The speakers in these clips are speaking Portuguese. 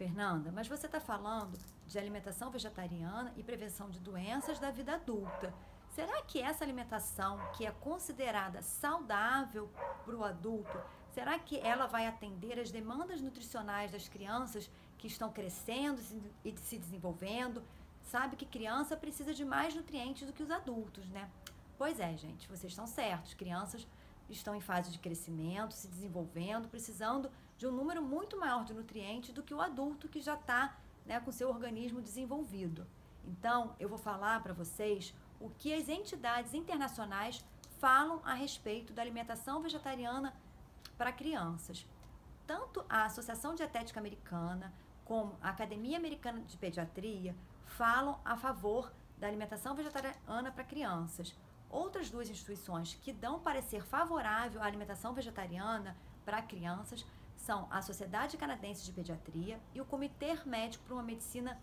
Fernanda, mas você está falando de alimentação vegetariana e prevenção de doenças da vida adulta. Será que essa alimentação, que é considerada saudável para o adulto, será que ela vai atender as demandas nutricionais das crianças que estão crescendo e se desenvolvendo? Sabe que criança precisa de mais nutrientes do que os adultos, né? Pois é, gente, vocês estão certos. Crianças estão em fase de crescimento, se desenvolvendo, precisando de um número muito maior de nutrientes do que o adulto que já está né, com seu organismo desenvolvido. Então, eu vou falar para vocês o que as entidades internacionais falam a respeito da alimentação vegetariana para crianças. Tanto a Associação Dietética Americana como a Academia Americana de Pediatria falam a favor da alimentação vegetariana para crianças. Outras duas instituições que dão parecer favorável à alimentação vegetariana para crianças são a Sociedade Canadense de Pediatria e o Comitê Médico para uma Medicina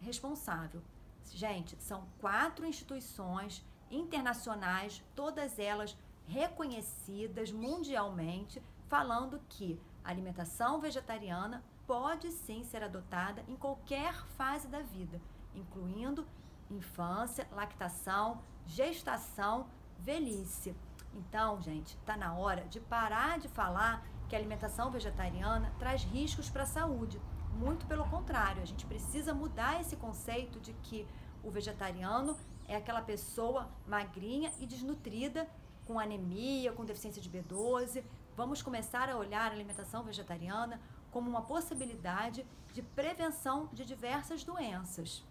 Responsável. Gente, são quatro instituições internacionais, todas elas reconhecidas mundialmente, falando que a alimentação vegetariana pode sim ser adotada em qualquer fase da vida, incluindo infância, lactação, gestação, velhice. Então, gente, está na hora de parar de falar que a alimentação vegetariana traz riscos para a saúde. Muito pelo contrário, a gente precisa mudar esse conceito de que o vegetariano é aquela pessoa magrinha e desnutrida, com anemia, com deficiência de B12. Vamos começar a olhar a alimentação vegetariana como uma possibilidade de prevenção de diversas doenças.